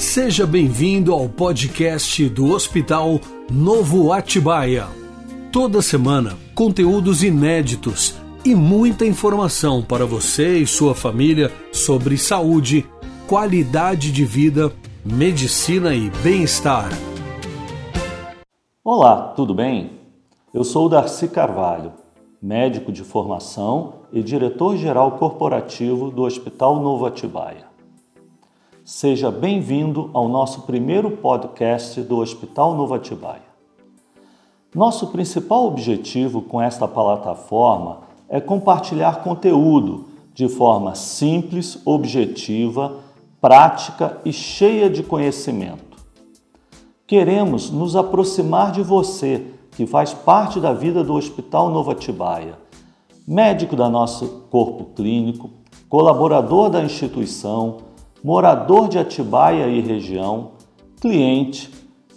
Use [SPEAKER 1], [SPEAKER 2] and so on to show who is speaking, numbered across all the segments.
[SPEAKER 1] Seja bem-vindo ao podcast do Hospital Novo Atibaia. Toda semana, conteúdos inéditos e muita informação para você e sua família sobre saúde, qualidade de vida, medicina e bem-estar.
[SPEAKER 2] Olá, tudo bem? Eu sou Darcy Carvalho, médico de formação e diretor-geral corporativo do Hospital Novo Atibaia. Seja bem-vindo ao nosso primeiro podcast do Hospital Novo Atibaia. Nosso principal objetivo com esta plataforma é compartilhar conteúdo de forma simples, objetiva, prática e cheia de conhecimento. Queremos nos aproximar de você, que faz parte da vida do Hospital Novo Atibaia, médico da nosso corpo clínico, colaborador da instituição, morador de Atibaia e região, cliente,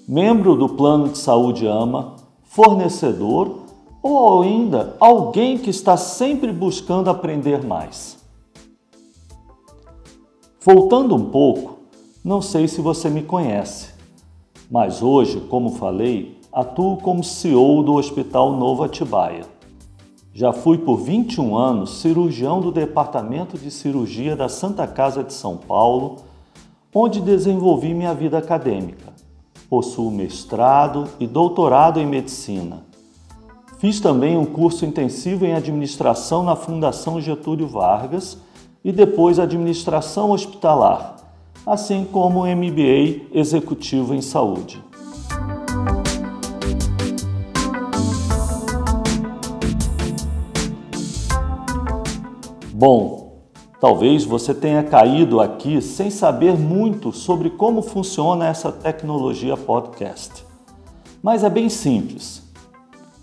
[SPEAKER 2] membro do plano de saúde AMA, fornecedor ou ainda alguém que está sempre buscando aprender mais. Voltando um pouco, não sei se você me conhece, mas hoje, como falei, atuo como CEO do Hospital Novo Atibaia. Já fui por 21 anos cirurgião do Departamento de Cirurgia da Santa Casa de São Paulo, onde desenvolvi minha vida acadêmica. Possuo mestrado e doutorado em medicina. Fiz também um curso intensivo em administração na Fundação Getúlio Vargas e depois administração hospitalar, assim como um MBA executivo em saúde. Bom, talvez você tenha caído aqui sem saber muito sobre como funciona essa tecnologia podcast. Mas é bem simples.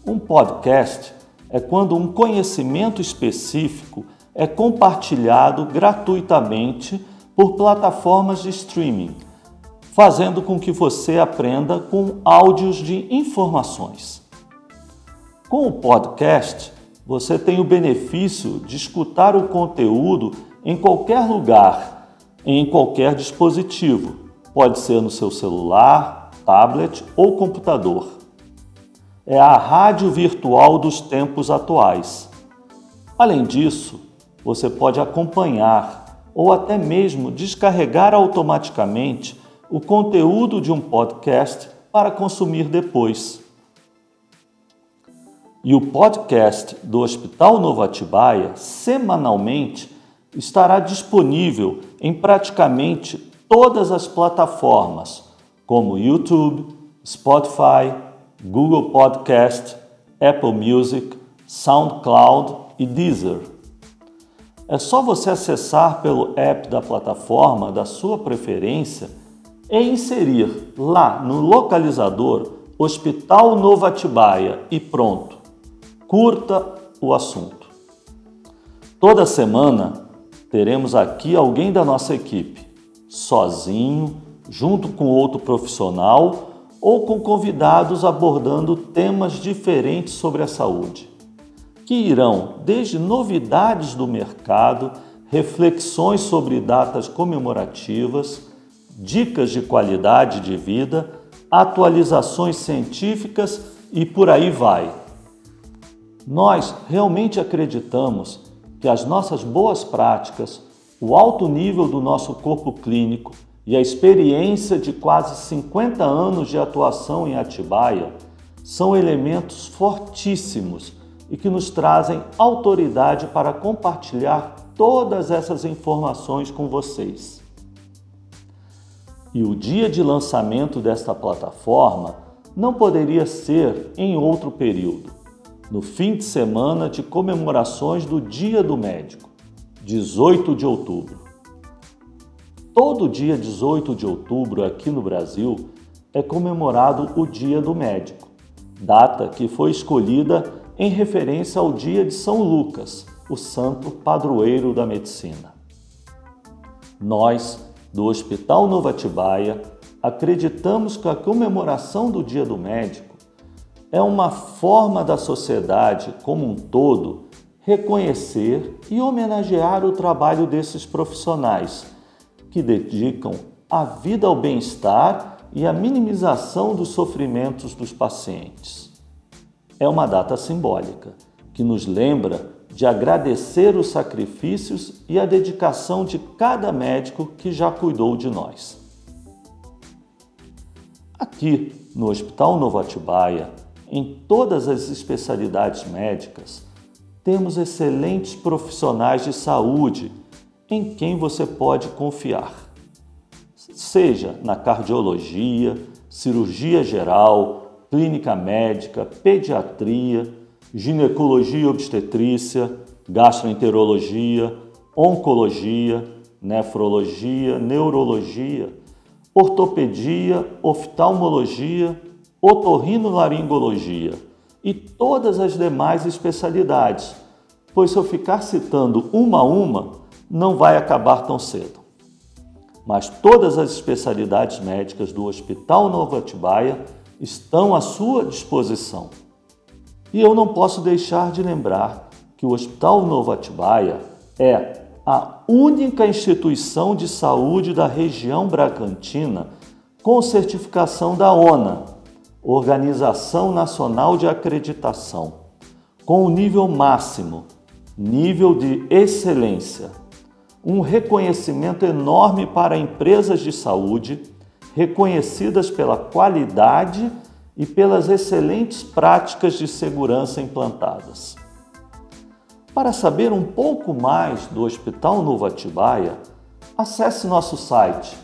[SPEAKER 2] Um podcast é quando um conhecimento específico é compartilhado gratuitamente por plataformas de streaming, fazendo com que você aprenda com áudios de informações. Com o podcast, você tem o benefício de escutar o conteúdo em qualquer lugar, em qualquer dispositivo. Pode ser no seu celular, tablet ou computador. É a rádio virtual dos tempos atuais. Além disso, você pode acompanhar ou até mesmo descarregar automaticamente o conteúdo de um podcast para consumir depois. E o podcast do Hospital Novo Atibaia, semanalmente, estará disponível em praticamente todas as plataformas, como YouTube, Spotify, Google Podcast, Apple Music, SoundCloud e Deezer. É só você acessar pelo app da plataforma da sua preferência e inserir lá no localizador Hospital Novo Atibaia e pronto curta o assunto. Toda semana teremos aqui alguém da nossa equipe, sozinho, junto com outro profissional ou com convidados abordando temas diferentes sobre a saúde, que irão desde novidades do mercado, reflexões sobre datas comemorativas, dicas de qualidade de vida, atualizações científicas e por aí vai nós realmente acreditamos que as nossas boas práticas, o alto nível do nosso corpo clínico e a experiência de quase 50 anos de atuação em Atibaia são elementos fortíssimos e que nos trazem autoridade para compartilhar todas essas informações com vocês. E o dia de lançamento desta plataforma não poderia ser em outro período no fim de semana de comemorações do Dia do Médico, 18 de outubro. Todo dia 18 de outubro aqui no Brasil é comemorado o Dia do Médico, data que foi escolhida em referência ao dia de São Lucas, o santo padroeiro da medicina. Nós, do Hospital Nova Atibaia, acreditamos que a comemoração do Dia do Médico é uma forma da sociedade como um todo reconhecer e homenagear o trabalho desses profissionais que dedicam a vida ao bem-estar e a minimização dos sofrimentos dos pacientes. É uma data simbólica que nos lembra de agradecer os sacrifícios e a dedicação de cada médico que já cuidou de nós. Aqui no Hospital Novo Atibaia, em todas as especialidades médicas, temos excelentes profissionais de saúde em quem você pode confiar. Seja na cardiologia, cirurgia geral, clínica médica, pediatria, ginecologia e obstetrícia, gastroenterologia, oncologia, nefrologia, neurologia, ortopedia, oftalmologia, otorrinolaringologia e todas as demais especialidades, pois se eu ficar citando uma a uma, não vai acabar tão cedo. Mas todas as especialidades médicas do Hospital Nova Atibaia estão à sua disposição. E eu não posso deixar de lembrar que o Hospital Novo Atibaia é a única instituição de saúde da região Bracantina com certificação da ONA, Organização Nacional de Acreditação, com o nível máximo, nível de excelência. Um reconhecimento enorme para empresas de saúde reconhecidas pela qualidade e pelas excelentes práticas de segurança implantadas. Para saber um pouco mais do Hospital Novo Atibaia, acesse nosso site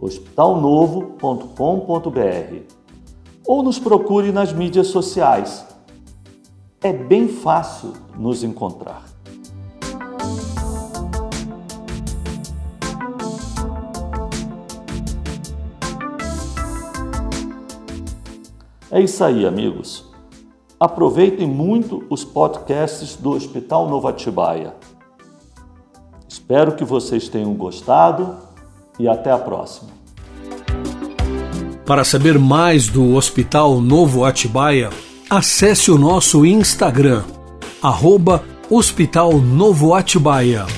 [SPEAKER 2] hospitalnovo.com.br ou nos procure nas mídias sociais. É bem fácil nos encontrar. É isso aí, amigos. Aproveitem muito os podcasts do Hospital Nova Atibaia. Espero que vocês tenham gostado e até a próxima.
[SPEAKER 1] Para saber mais do Hospital Novo Atibaia, acesse o nosso Instagram, arroba Hospital Novo Atibaia.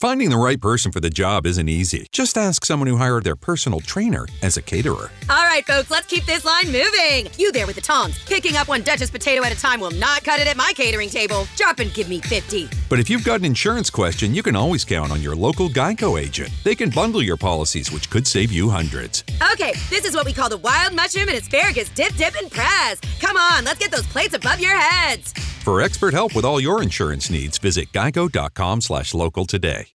[SPEAKER 3] Finding the right person for the job isn't easy. Just ask someone who hired their personal trainer as a caterer.
[SPEAKER 4] All right, folks, let's keep this line moving. You there with the tongs. Picking up one Duchess potato at a time will not cut it at my catering table. Drop and give me 50.
[SPEAKER 3] But if you've got an insurance question, you can always count on your local Geico agent. They can bundle your policies, which could save you hundreds.
[SPEAKER 4] Okay, this is what we call the wild mushroom and asparagus dip, dip, and press. Come on, let's get those plates above your heads.
[SPEAKER 3] For expert help with all your insurance needs, visit geico.com slash local today.